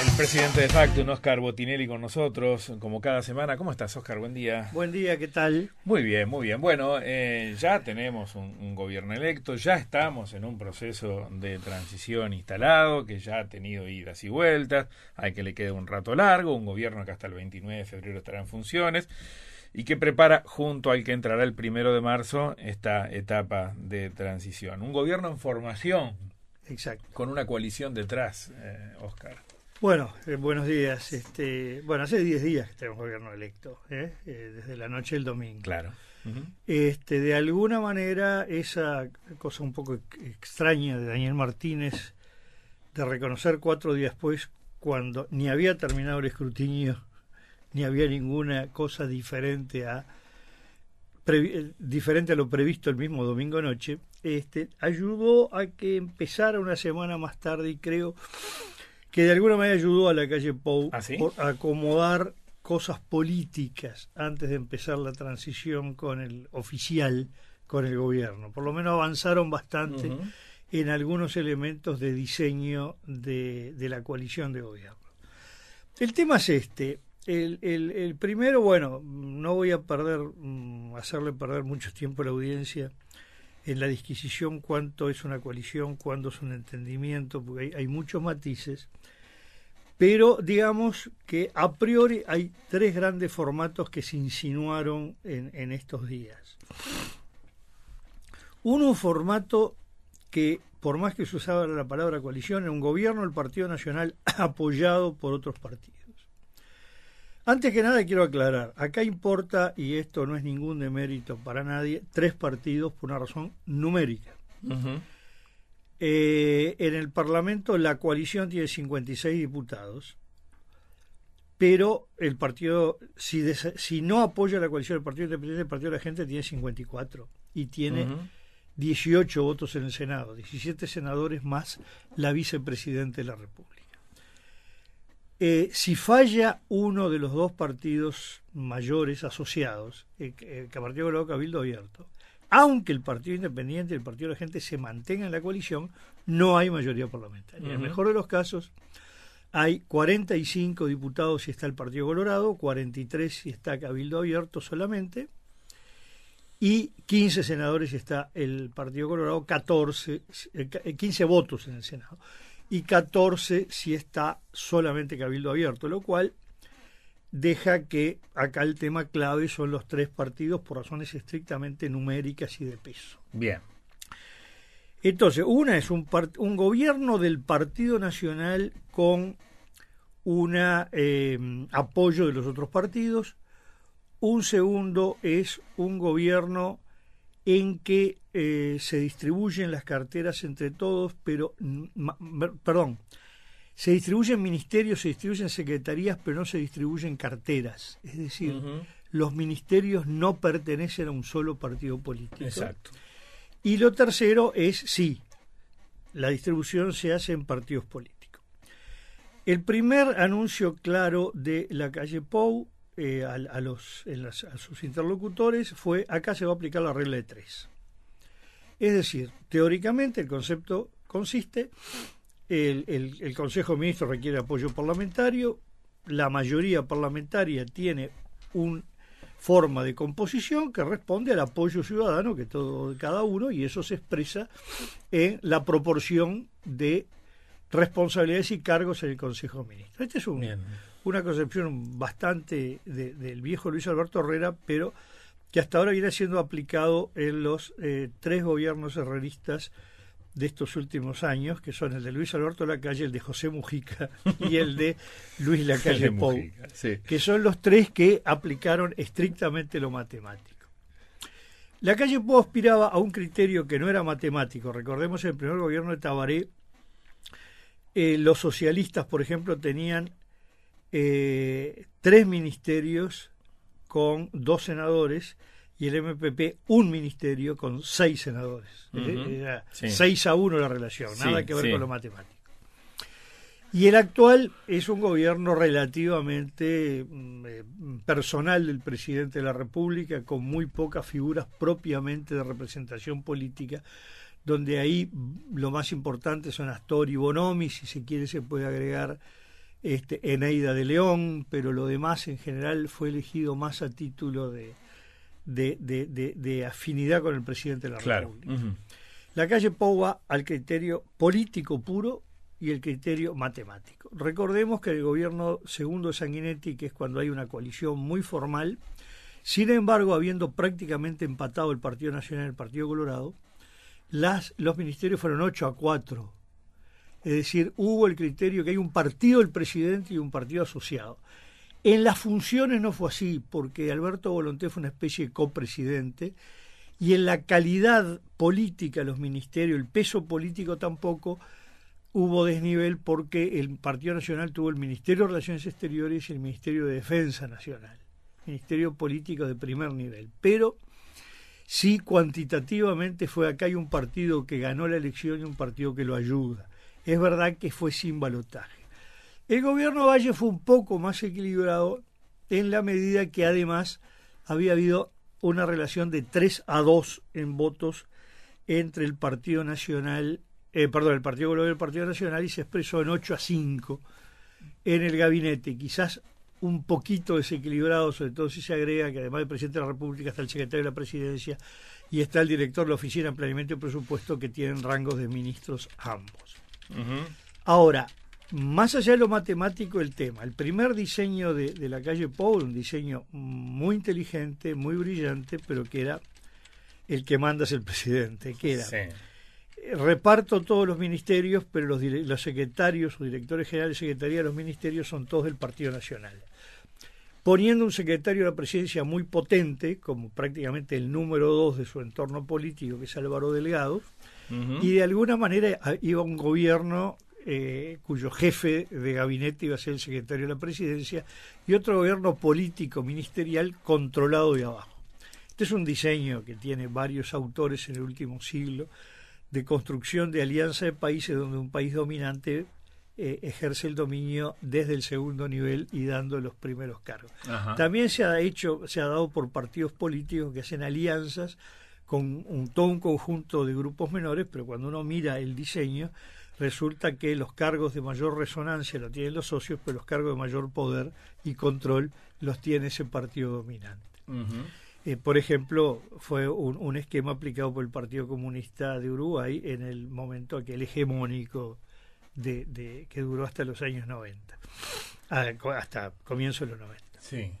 El presidente de Factum, Oscar Botinelli, con nosotros, como cada semana. ¿Cómo estás, Oscar? Buen día. Buen día, ¿qué tal? Muy bien, muy bien. Bueno, eh, ya tenemos un, un, gobierno electo, ya estamos en un proceso de transición instalado, que ya ha tenido idas y vueltas, hay que le quede un rato largo, un gobierno que hasta el 29 de febrero estará en funciones y que prepara junto al que entrará el primero de marzo esta etapa de transición. Un gobierno en formación, Exacto. con una coalición detrás, eh, Oscar. Bueno, eh, buenos días. Este, bueno, hace 10 días que tenemos gobierno electo, ¿eh? Eh, desde la noche del domingo. Claro. Uh -huh. este, de alguna manera, esa cosa un poco extraña de Daniel Martínez de reconocer cuatro días después, cuando ni había terminado el escrutinio, ni había ninguna cosa diferente a diferente a lo previsto el mismo domingo noche, este, ayudó a que empezara una semana más tarde y creo que de alguna manera ayudó a la calle Pou ¿Ah, sí? a acomodar cosas políticas antes de empezar la transición con el oficial, con el gobierno. Por lo menos avanzaron bastante Uh -huh. en algunos elementos de diseño de, de, la coalición de gobierno. El tema es este. El, el, el, primero, bueno, no voy a perder, mm, hacerle perder mucho tiempo a la audiencia en la disquisición cuánto es una coalición, cuándo es un entendimiento, porque hay, muchos matices, pero digamos que a priori hay tres grandes formatos que se insinuaron en, en estos días. Uno, un formato que, por más que se usaba la palabra coalición, era un gobierno del Partido Nacional apoyado por otros partidos. Antes que nada quiero aclarar, acá importa, y esto no es ningún demérito para nadie, tres partidos por una razón numérica. Uh -huh. eh, en el Parlamento la coalición tiene 56 diputados, pero el partido, si no apoya la coalición del Partido Independiente, el Partido de la Gente tiene 54 y tiene uh -huh. 18 votos en el Senado, 17 senadores más la vicepresidenta de la República. Eh, si falla uno de los dos partidos mayores asociados, eh, que el Partido Colorado Cabildo Abierto, aunque el Partido Independiente y el Partido de la Gente se mantengan en la coalición, no hay mayoría parlamentaria. Uh -huh. En el mejor de los casos, hay 45 diputados si está el Partido Colorado, 43 si está Cabildo Abierto solamente, y 15 senadores si está el Partido Colorado, 14, eh, 15 votos en el Senado y 14 si está solamente Cabildo Abierto, lo cual deja que acá el tema clave son los tres partidos por razones estrictamente numéricas y de peso. Bien. Entonces, una es un, un gobierno del Partido Nacional con un eh, apoyo de los otros partidos. Un segundo es un gobierno en que eh, se distribuyen las carteras entre todos, pero, perdón, se distribuyen ministerios, se distribuyen secretarías, pero no se distribuyen carteras. Es decir, uh -huh. los ministerios no pertenecen a un solo partido político. Exacto. Y lo tercero es, sí, la distribución se hace en partidos políticos. El primer anuncio claro de la calle Pou eh, a, las, a, sus interlocutores fue acá se va a aplicar la regla de tres. Es decir, teóricamente el concepto consiste, el, el, Consejo de Ministros requiere apoyo parlamentario, la mayoría parlamentaria tiene una forma de composición que responde al apoyo ciudadano que todo cada uno y eso se expresa en la proporción de responsabilidades y cargos en el Consejo de Ministros. Este es un, una concepción bastante de, del viejo Luis Alberto Herrera, pero que hasta ahora viene siendo aplicado en los eh, tres gobiernos herreristas de estos últimos años, que son el de Luis Alberto Lacalle, el de José Mujica y el de Luis Lacalle Pou, sí. que son los tres que aplicaron estrictamente lo matemático. La calle Pou aspiraba a un criterio que no era matemático. Recordemos el primer gobierno de Tabaré, eh, los socialistas, por ejemplo, tenían eh, tres ministerios con dos senadores y el MPP un ministerio con seis senadores. Uh -huh. Era sí. 6 a 1 la relación, nada que ver sí. con lo matemático. Y el actual es un gobierno relativamente eh, personal del presidente de la República, con muy pocas figuras propiamente de representación política, donde ahí lo más importante son Astor y Bonomi, si se quiere se puede agregar este, Eneida de León, pero lo demás en general fue elegido más a título de, de, afinidad con el presidente de la República. La calle Pou va al criterio político puro y el criterio matemático. Recordemos que el gobierno segundo Sanguinetti, que es cuando hay una coalición muy formal, sin embargo, habiendo prácticamente empatado el Partido Nacional y el Partido Colorado, las, los ministerios fueron 8 a 4. Es decir, hubo el criterio que hay un partido del presidente y un partido asociado. En las funciones no fue así, porque Alberto Volonté fue una especie de copresidente, y en la calidad política los ministerios, el peso político tampoco, hubo desnivel porque el Partido Nacional tuvo el Ministerio de Relaciones Exteriores y el Ministerio de Defensa Nacional, ministerio político de primer nivel. Pero sí cuantitativamente fue acá hay un partido que ganó la elección y un partido que lo ayuda. Es verdad que fue sin balotaje. El gobierno Valle fue un poco más equilibrado en la medida que además había habido una relación de 3 a 2 en votos entre el Partido Nacional, eh, perdón, el Partido Colorado y el Partido Nacional y se expresó en 8 a 5 en el gabinete, quizás un poquito desequilibrado, sobre todo si se agrega que además del presidente de la República está el secretario de la Presidencia y está el director de la Oficina de Planeamiento y Presupuesto que tienen rangos de ministros ambos. Ahora, más allá de lo matemático el tema, el primer diseño de, la calle Paul, un diseño muy inteligente, muy brillante, pero que era el que manda es el presidente, que era reparto todos los ministerios, pero los, los secretarios o directores generales de secretaría de los ministerios son todos del Partido Nacional. Poniendo un secretario de la presidencia muy potente, como prácticamente el número dos de su entorno político, que es Álvaro Delgado, y de alguna manera iba un gobierno eh, cuyo jefe de gabinete iba a ser el secretario de la presidencia, y otro gobierno político ministerial controlado de abajo. Este es un diseño que tiene varios autores en el último siglo de construcción de alianza de países donde un país dominante eh, ejerce el dominio desde el segundo nivel y dando los primeros cargos. También se ha hecho, se ha dado por partidos políticos que hacen alianzas con un, todo un conjunto de grupos menores, pero cuando uno mira el diseño, resulta que los cargos de mayor resonancia los tienen los socios, pero los cargos de mayor poder y control los tiene ese partido dominante. Eh, por ejemplo, fue un, esquema aplicado por el Partido Comunista de Uruguay en el momento aquel hegemónico de, que duró hasta los años 90, ah, hasta comienzo de los 90. Sí.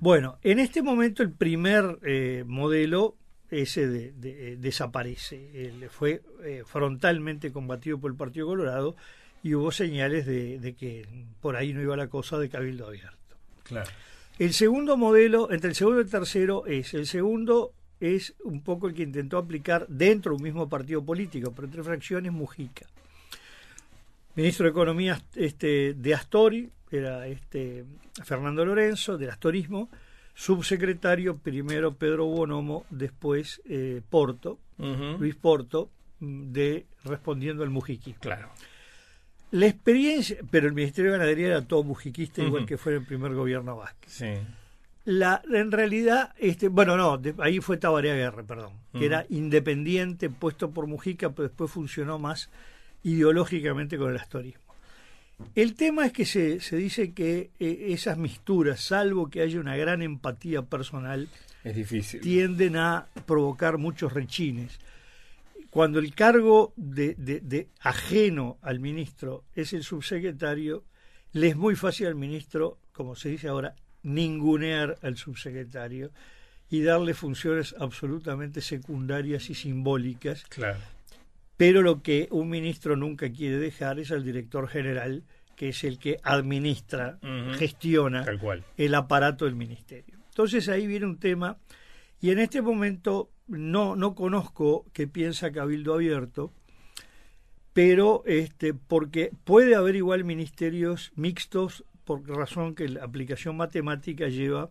Bueno, en este momento el primer eh, modelo ese de, desaparece. fue eh, frontalmente combatido por el Partido Colorado y hubo señales de, que por ahí no iba la cosa de cabildo abierto. Claro. El segundo modelo, entre el segundo y el tercero, es el segundo es un poco el que intentó aplicar dentro de un mismo partido político, pero entre fracciones Mujica. Ministro de Economía este, de Astori, era este Fernando Lorenzo, del Astorismo, subsecretario, primero Pedro Bonomo, después eh, Porto, Luis Porto, mm, de respondiendo al Mujiqui. Claro. La experiencia, pero el Ministerio de Ganadería era todo mujiquista, igual que fue el primer gobierno vasco. Sí. La, en realidad, este, bueno, no, ahí fue Tabaré Guerra, perdón, que era independiente, puesto por Mujica, pero después funcionó más ideológicamente con el astorismo. El tema es que se, se dice que eh, esas misturas, salvo que haya una gran empatía personal, es difícil. tienden a provocar muchos rechines. Cuando el cargo de, de, ajeno al ministro es el subsecretario, le es muy fácil al ministro, como se dice ahora, ningunear al subsecretario y darle funciones absolutamente secundarias y simbólicas claro pero lo que un ministro nunca quiere dejar es al director general, que es el que administra, gestiona el aparato del ministerio. Entonces ahí viene un tema, y en este momento no, no conozco qué piensa Cabildo Abierto, pero este, porque puede haber igual ministerios mixtos, por razón que la aplicación matemática lleva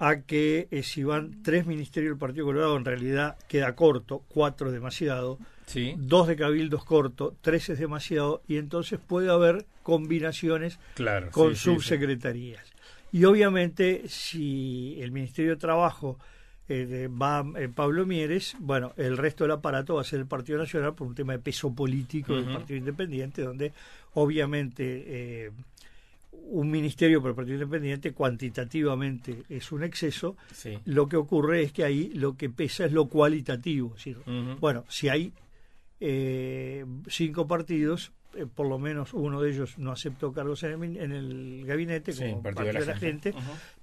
a que eh, si van tres ministerios del Partido Colorado, en realidad queda corto, cuatro es demasiado, dos de cabildos corto, tres es demasiado, y entonces puede haber combinaciones con subsecretarías. y obviamente, si el Ministerio de Trabajo eh, va eh, Pablo Mieres, bueno, el resto del aparato va a ser el Partido Nacional por un tema de peso político del Partido Independiente, donde obviamente eh, un ministerio por el Partido Independiente cuantitativamente es un exceso, lo que ocurre es que ahí lo que pesa es lo cualitativo. Es decir, Bueno, si hay eh, cinco partidos, eh, por lo menos uno de ellos no aceptó cargos en el, gabinete como partido, de la, gente,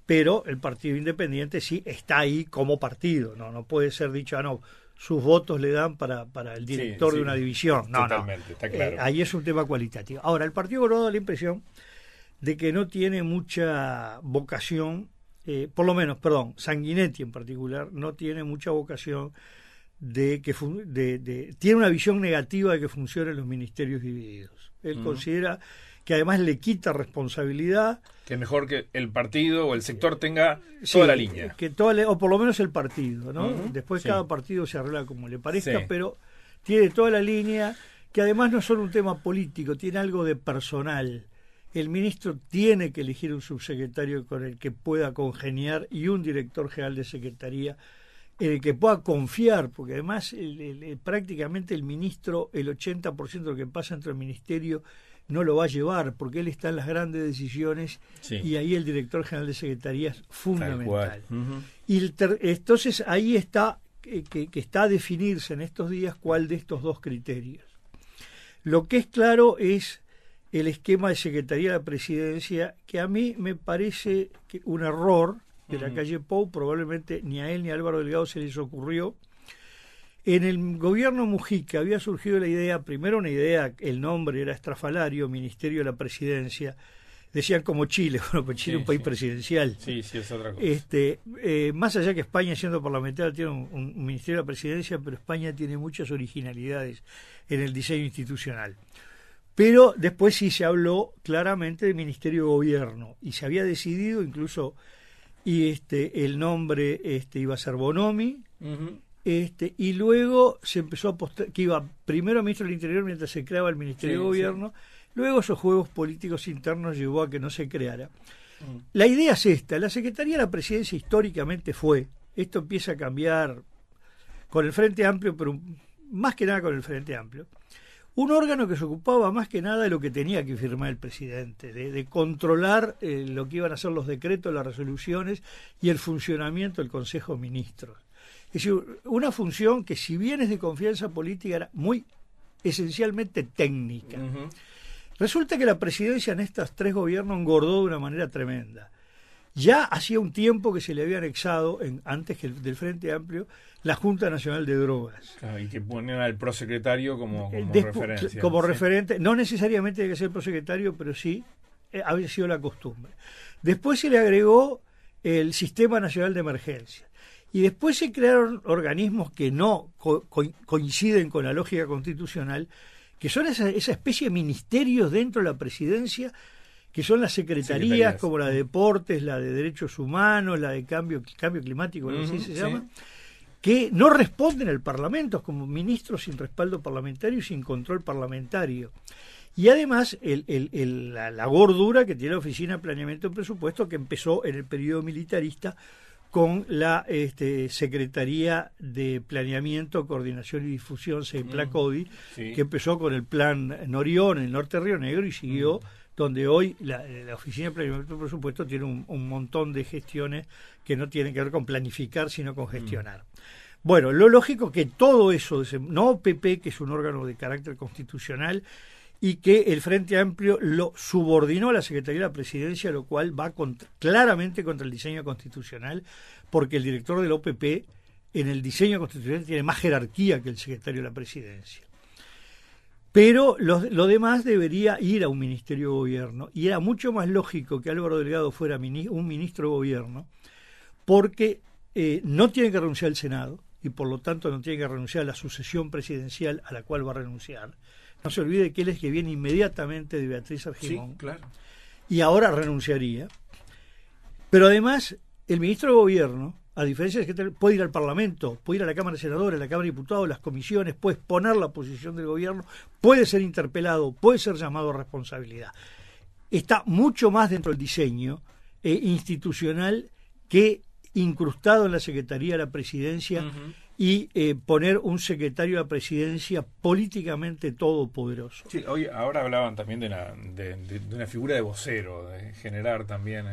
pero el Partido Independiente sí está ahí como partido, no no puede ser dicho, ah, no, sus votos le dan para, para el director de una división. No, no. Eh, ahí es un tema cualitativo. Ahora, el Partido Colorado da la impresión de que no tiene mucha vocación, eh, por lo menos, perdón, Sanguinetti en particular, no tiene mucha vocación de que de, tiene una visión negativa de que funcionen los ministerios divididos. Él considera que además le quita responsabilidad. Que mejor que el partido o el sector tenga toda la línea. Que toda, o por lo menos el partido, ¿no? Después cada partido se arregla como le parezca, pero tiene toda la línea, que además no es solo un tema político, tiene algo de personal. El ministro tiene que elegir un subsecretario con el que pueda congeniar y un director general de secretaría en el que pueda confiar, porque además prácticamente el ministro, el 80% de lo que pasa entre el ministerio no lo va a llevar, porque él está en las grandes decisiones y ahí el director general de secretaría es fundamental. Y entonces ahí está que, que, está a definirse en estos días cuál de estos dos criterios. Lo que es claro es el esquema de Secretaría de la Presidencia, que a mí me parece que un error, de la calle Pou, probablemente ni a él ni a Álvaro Delgado se les ocurrió. En el gobierno Mujica había surgido la idea, primero una idea, el nombre era estrafalario, Ministerio de la Presidencia, decían como Chile, bueno, pues Chile es un país presidencial. Sí, sí, es otra cosa. Este, eh, más allá que España, siendo parlamentaria, tiene un, Ministerio de la Presidencia, pero España tiene muchas originalidades en el diseño institucional. Pero después sí se habló claramente de Ministerio de Gobierno y se había decidido incluso y este el nombre este iba a ser Bonomi. Este y luego se empezó a postar que iba primero ministro del Interior mientras se creaba el Ministerio de Gobierno luego esos juegos políticos internos llevó a que no se creara. La idea es esta la Secretaría de la Presidencia históricamente fue esto empieza a cambiar con el Frente Amplio pero más que nada con el Frente Amplio un órgano que se ocupaba más que nada de lo que tenía que firmar el presidente, de, controlar eh, lo que iban a ser los decretos, las resoluciones y el funcionamiento del Consejo de Ministros. Es decir, una función que si bien es de confianza política era muy esencialmente técnica. Resulta que la presidencia en estos tres gobiernos engordó de una manera tremenda. Ya hacía un tiempo que se le había anexado, en, antes que del Frente Amplio, la Junta Nacional de Drogas. y que ponen al prosecretario como, como referencia. Como referente, no necesariamente tiene que ser prosecretario, pero sí eh, había sido la costumbre. Después se le agregó el Sistema Nacional de Emergencia. Y después se crearon organismos que no coinciden con la lógica constitucional, que son esa, esa especie de ministerios dentro de la presidencia que son las secretarías, como la de deportes, la de derechos humanos, la de cambio, cambio climático, así se llama, que no responden al Parlamento como ministros sin respaldo parlamentario y sin control parlamentario. Y además el, el, la, gordura que tiene la Oficina de Planeamiento y Presupuesto, que empezó en el periodo militarista con la este, Secretaría de Planeamiento, Coordinación y Difusión, SEIPLACODI, que empezó con el plan Norión en el norte de Río Negro y siguió donde hoy la, Oficina de Planeamiento y Presupuesto tiene un, montón de gestiones que no tienen que ver con planificar, sino con gestionar. Mm. Bueno, lo lógico que todo eso, no PP, que es un órgano de carácter constitucional, y que el Frente Amplio lo subordinó a la Secretaría de la Presidencia, lo cual va claramente contra el diseño constitucional, porque el director de la OPP en el diseño constitucional tiene más jerarquía que el secretario de la Presidencia. Pero lo, demás debería ir a un ministerio de gobierno. Y era mucho más lógico que Álvaro Delgado fuera un ministro de gobierno, porque eh, no tiene que renunciar al Senado y por lo tanto no tiene que renunciar a la sucesión presidencial a la cual va a renunciar. No se olvide que él es que viene inmediatamente de Beatriz Argimón. claro. Y ahora renunciaría. Pero además, el ministro de Gobierno a diferencia de que puede ir al Parlamento, puede ir a la Cámara de Senadores, a la Cámara de Diputados, las comisiones, puede exponer la posición del gobierno, puede ser interpelado, puede ser llamado a responsabilidad. Está mucho más dentro del diseño eh, institucional que incrustado en la Secretaría de la Presidencia y eh, poner un secretario de la presidencia políticamente todopoderoso. Sí, hoy, ahora hablaban también de una, de, una figura de vocero, de generar también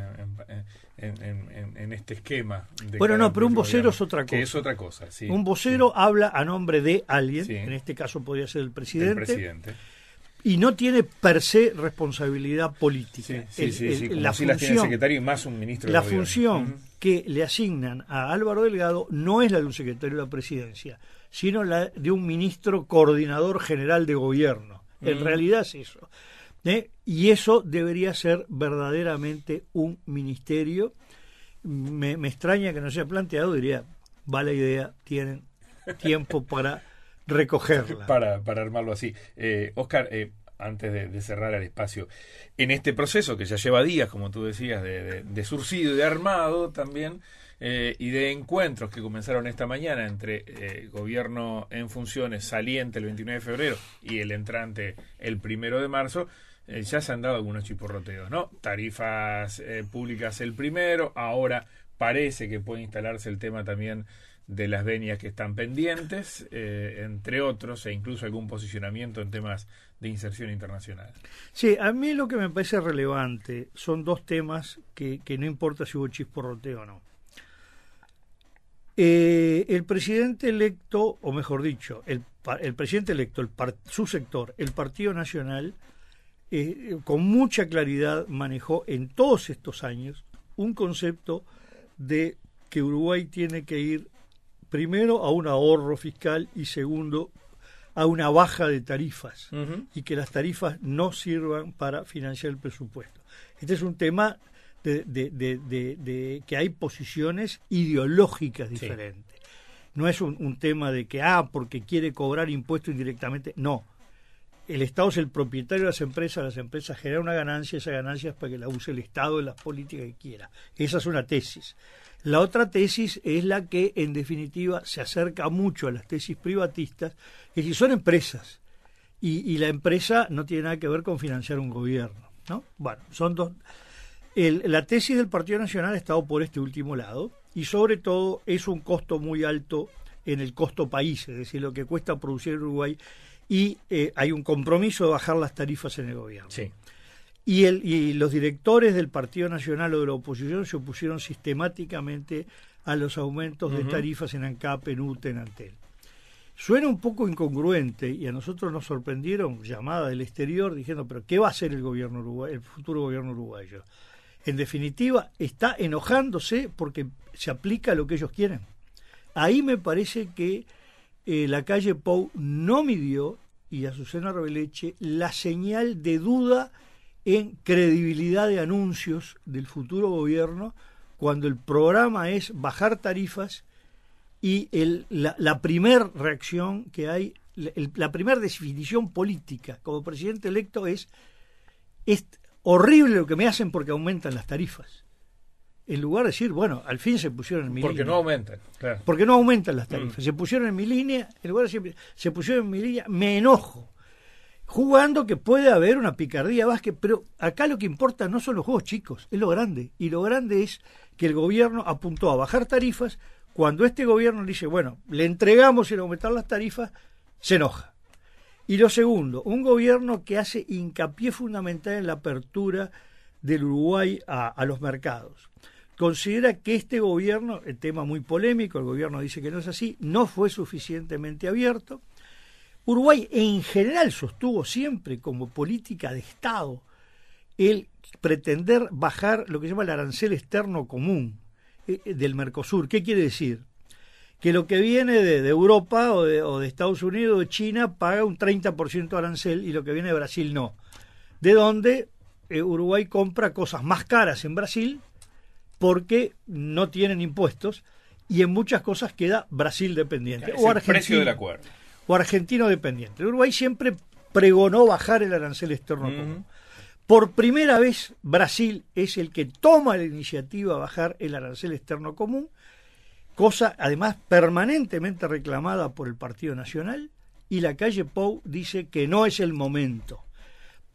en, este esquema. bueno, no, pero un vocero es otra cosa. es otra cosa, sí. Un vocero habla a nombre de alguien, en este caso podría ser el presidente. El presidente y no tiene per se responsabilidad política. Sí, sí, sí, la función, tiene secretario y más un ministro. La función que le asignan a Álvaro Delgado no es la de un secretario de la presidencia, sino la de un ministro coordinador general de gobierno. En realidad es eso. ¿eh? Y eso debería ser verdaderamente un ministerio. Me, me extraña que no se haya planteado, diría, va la idea, tienen tiempo para recogerla. Para, para armarlo así. Eh, Oscar, eh, antes de, cerrar el espacio, en este proceso que ya lleva días, como tú decías, de, de, surcido y de armado también, eh, y de encuentros que comenzaron esta mañana entre eh, gobierno en funciones saliente el 29 de febrero y el entrante el primero de marzo, ya se han dado algunos chiporroteos, ¿no? Tarifas públicas el primero, ahora parece que puede instalarse el tema también de las venias que están pendientes, eh, entre otros, e incluso algún posicionamiento en temas de inserción internacional. Sí, a mí lo que me parece relevante son dos temas que, no importa si hubo chisporroteo o no. Eh, el presidente electo, o mejor dicho, el, el presidente electo, el su sector, el Partido Nacional, eh, con mucha claridad manejó en todos estos años un concepto de que Uruguay tiene que ir primero a un ahorro fiscal y segundo a una baja de tarifas y que las tarifas no sirvan para financiar el presupuesto. Este es un tema de, que hay posiciones ideológicas diferentes. No es un, tema de que, ah, porque quiere cobrar impuestos indirectamente. No. El Estado es el propietario de las empresas, las empresas generan una ganancia, esa ganancia es para que la use el Estado en las políticas que quiera. Esa es una tesis. La otra tesis es la que, en definitiva, se acerca mucho a las tesis privatistas, que si son empresas, y, la empresa no tiene nada que ver con financiar un gobierno. ¿no? Bueno, son dos. la tesis del Partido Nacional ha estado por este último lado, y sobre todo es un costo muy alto en el costo país, es decir, lo que cuesta producir en Uruguay, y eh, hay un compromiso de bajar las tarifas en el gobierno. Sí. Y, el, y los directores del Partido Nacional o de la oposición se opusieron sistemáticamente a los aumentos de tarifas en ANCAP, en UTE, en Antel. Suena un poco incongruente y a nosotros nos sorprendieron llamada del exterior diciendo, pero ¿qué va a hacer el gobierno uruguayo, el futuro gobierno uruguayo? En definitiva, está enojándose porque se aplica lo que ellos quieren. Ahí me parece que eh, la calle Pou no midió, y Azucena Rebeleche, la señal de duda en credibilidad de anuncios del futuro gobierno cuando el programa es bajar tarifas y el, la, la primer reacción que hay, la primera definición política como presidente electo es, es horrible lo que me hacen porque aumentan las tarifas. En lugar de decir, bueno, al fin se pusieron en mi línea. Porque no aumentan, claro. Porque no aumentan las tarifas. Mm. Se pusieron en mi línea, en lugar de decir, se pusieron en mi línea, me enojo jugando que puede haber una picardía Vázquez, pero acá lo que importa no son los juegos chicos, es lo grande. Y lo grande es que el gobierno apuntó a bajar tarifas, cuando este gobierno le dice, bueno, le entregamos el aumentar las tarifas, se enoja. Y lo segundo, un gobierno que hace hincapié fundamental en la apertura del Uruguay a, a los mercados. Considera que este gobierno, el tema muy polémico, el gobierno dice que no es así, no fue suficientemente abierto Uruguay en general sostuvo siempre como política de Estado el pretender bajar lo que se llama el arancel externo común eh, eh, del Mercosur. ¿Qué quiere decir? Que lo que viene de, Europa o de, Estados Unidos o de China paga un 30% de arancel y lo que viene de Brasil no. De donde eh, Uruguay compra cosas más caras en Brasil porque no tienen impuestos y en muchas cosas queda Brasil dependiente. o el precio del acuerdo o argentino dependiente. Uruguay siempre pregonó bajar el arancel externo común. Por primera vez, Brasil es el que toma la iniciativa a bajar el arancel externo común, cosa además permanentemente reclamada por el Partido Nacional, y la calle Pou dice que no es el momento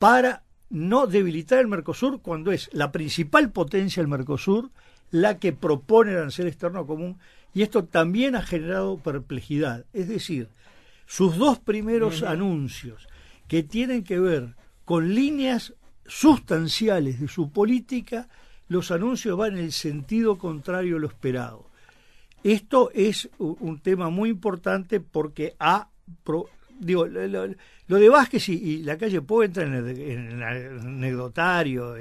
para no debilitar el Mercosur cuando es la principal potencia del Mercosur la que propone el arancel externo común Y esto también ha generado perplejidad. Es decir, sus dos primeros anuncios, que tienen que ver con líneas sustanciales de su política, los anuncios van en el sentido contrario a lo esperado. Esto es un tema muy importante porque ha... digo, lo, de Vázquez y, la calle puede entrar en el, anecdotario,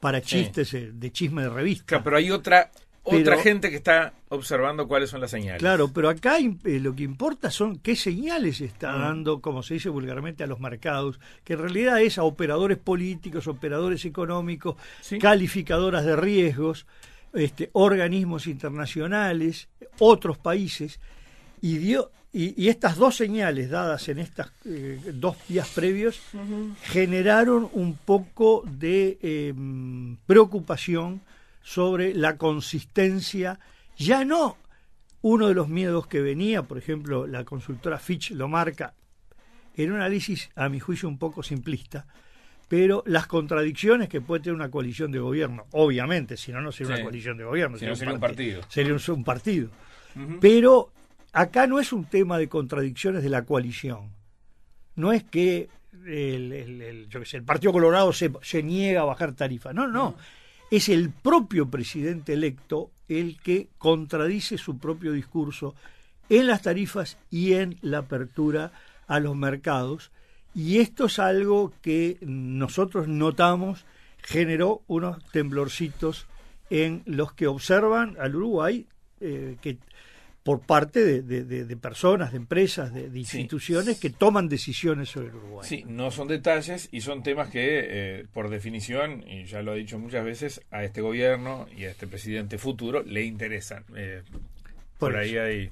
para, chistes eh, de chisme de revista. pero hay otra otra gente que está observando cuáles son las señales. Claro, pero acá eh, lo que importa son qué señales está mm. dando, como se dice vulgarmente, a los mercados, que en realidad es a operadores políticos, operadores económicos, calificadoras de riesgos, este, organismos internacionales, otros países, y, dio, y, estas dos señales dadas en estas eh, dos días previos generaron un poco de em, preocupación sobre la consistencia, ya no uno de los miedos que venía, por ejemplo, la consultora Fitch lo marca en un análisis, a mi juicio, un poco simplista, pero las contradicciones que puede tener una coalición de gobierno, obviamente, si no, no sería una coalición de gobierno, sería, un partido. Sería un, partido. Pero acá no es un tema de contradicciones de la coalición. No es que el, el, yo sé, el Partido Colorado se, se, niega a bajar tarifas. No, no es el propio presidente electo el que contradice su propio discurso en las tarifas y en la apertura a los mercados. Y esto es algo que nosotros notamos generó unos temblorcitos en los que observan al Uruguay, eh, que por parte de, personas, de empresas, de, instituciones que toman decisiones sobre el Uruguay. Sí, no son detalles y son temas que, eh, por definición, y ya lo he dicho muchas veces, a este gobierno y a este presidente futuro le interesan. Eh, por, ahí hay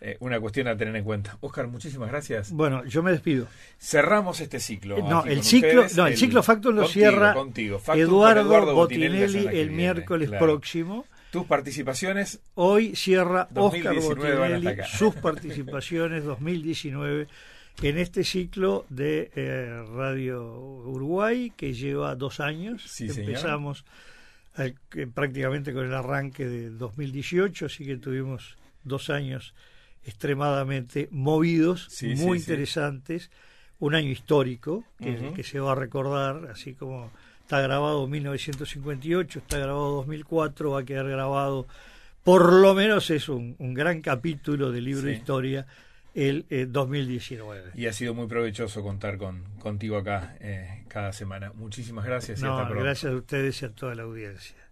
eh, una cuestión a tener en cuenta. Oscar, muchísimas gracias. Bueno, yo me despido. Cerramos este ciclo. No, el ciclo, no, el, ciclo Factor lo cierra Eduardo, Botinelli, el, miércoles próximo. Tus participaciones. Hoy cierra Oscar Botinelli sus participaciones 2019 en este ciclo de eh, Radio Uruguay que lleva dos años. Empezamos prácticamente con el arranque de 2018, así que tuvimos dos años extremadamente movidos, muy interesantes, un año histórico que, que se va a recordar, así como está grabado 1958, está grabado 2004, va a quedar grabado, por lo menos es un, gran capítulo del libro de historia, el 2019. Y ha sido muy provechoso contar con contigo acá eh, cada semana. Muchísimas gracias. Y gracias a ustedes y a toda la audiencia.